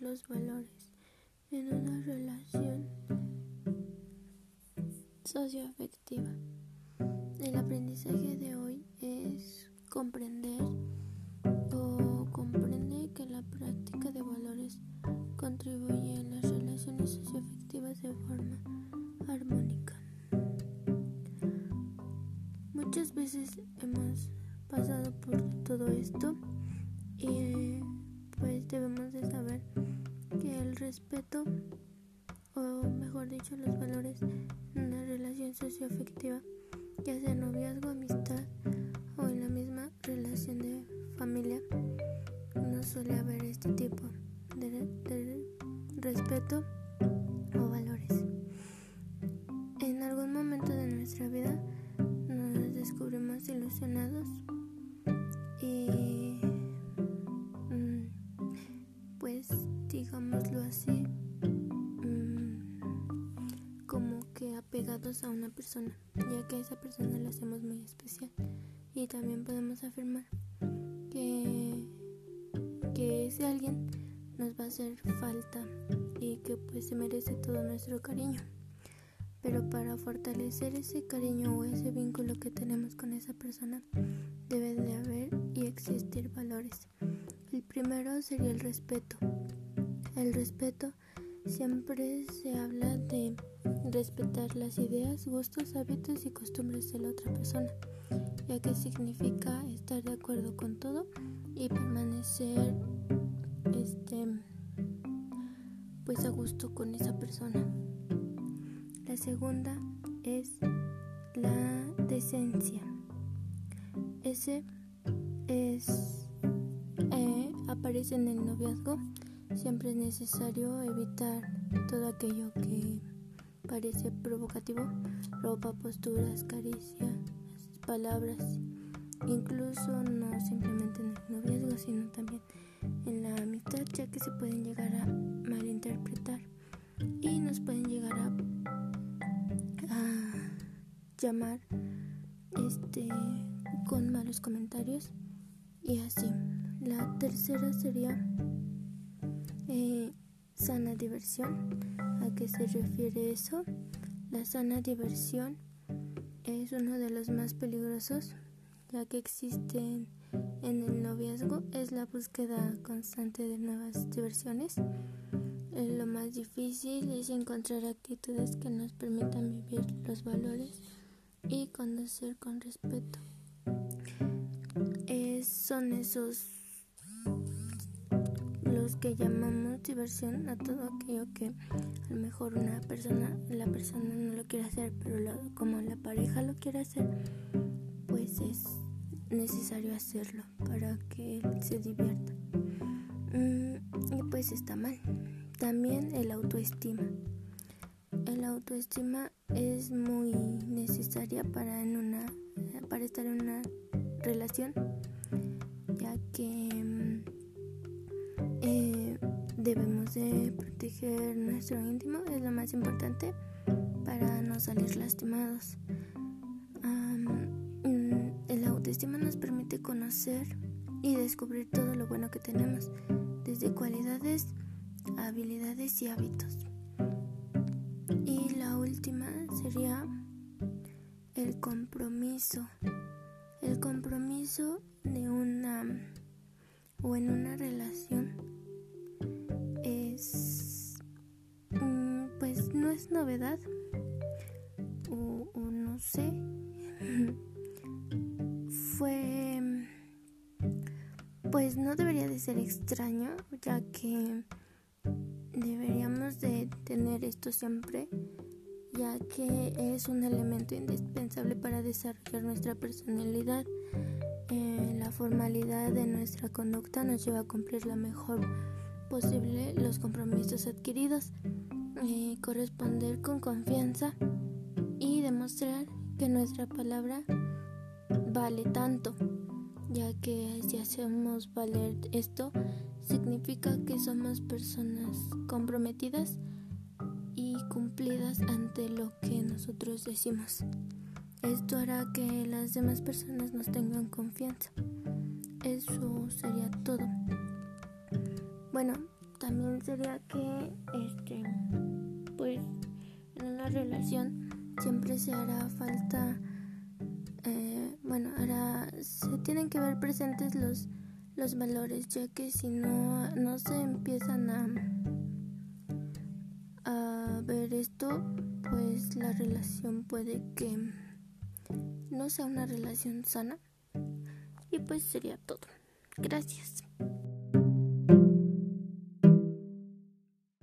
los valores en una relación socioafectiva. El aprendizaje de hoy es comprender o comprende que la práctica de valores contribuye a las relaciones socioafectivas de forma armónica. Muchas veces hemos pasado por todo esto o mejor dicho los valores en una relación socioafectiva ya sea noviazgo, amistad o en la misma relación de familia no suele haber este tipo de, de respeto a una persona, ya que a esa persona la hacemos muy especial. Y también podemos afirmar que, que ese alguien nos va a hacer falta y que pues se merece todo nuestro cariño. Pero para fortalecer ese cariño o ese vínculo que tenemos con esa persona, debe de haber y existir valores. El primero sería el respeto. El respeto siempre se habla de respetar las ideas, gustos, hábitos y costumbres de la otra persona, ya que significa estar de acuerdo con todo y permanecer este pues a gusto con esa persona. La segunda es la decencia. Ese es eh, aparece en el noviazgo Siempre es necesario evitar todo aquello que parece provocativo, ropa, posturas, caricias, palabras, incluso no simplemente en el noviazgo, sino también en la amistad, ya que se pueden llegar a malinterpretar y nos pueden llegar a, a llamar este con malos comentarios y así. La tercera sería sana diversión. ¿A qué se refiere eso? La sana diversión es uno de los más peligrosos, ya que existen en el noviazgo, es la búsqueda constante de nuevas diversiones. Lo más difícil es encontrar actitudes que nos permitan vivir los valores y conocer con respeto. son esos que llamamos diversión a todo aquello que a lo mejor una persona, la persona no lo quiere hacer, pero como la pareja lo quiere hacer, pues es necesario hacerlo para que él se divierta. Mm, y pues está mal. También el autoestima. El autoestima es muy necesaria para en una para estar en una relación, ya que Debemos de proteger nuestro íntimo, es lo más importante para no salir lastimados. Mm, el autoestima nos permite conocer y descubrir todo lo bueno que tenemos, desde cualidades, habilidades y hábitos. Y la última sería el compromiso. El compromiso de una o en una novedad o, no sé. Fue pues no debería de ser extraño ya que deberíamos de tener esto siempre ya que es un elemento indispensable para desarrollar nuestra personalidad. Eh, la formalidad de nuestra conducta nos lleva a cumplir la mejor posible los compromisos adquiridos eh, corresponder con confianza y demostrar que nuestra palabra vale tanto, ya que si hacemos valer esto, significa que somos personas comprometidas y cumplidas ante lo que nosotros decimos. Esto hará que las demás personas nos tengan confianza. Eso sería todo. Bueno, también sería que este pues en una relación siempre se hará falta eh, bueno hará se tienen que ver presentes los los valores ya que si no no se empiezan a a ver esto pues la relación puede que no sea una relación sana. Y pues sería todo. Gracias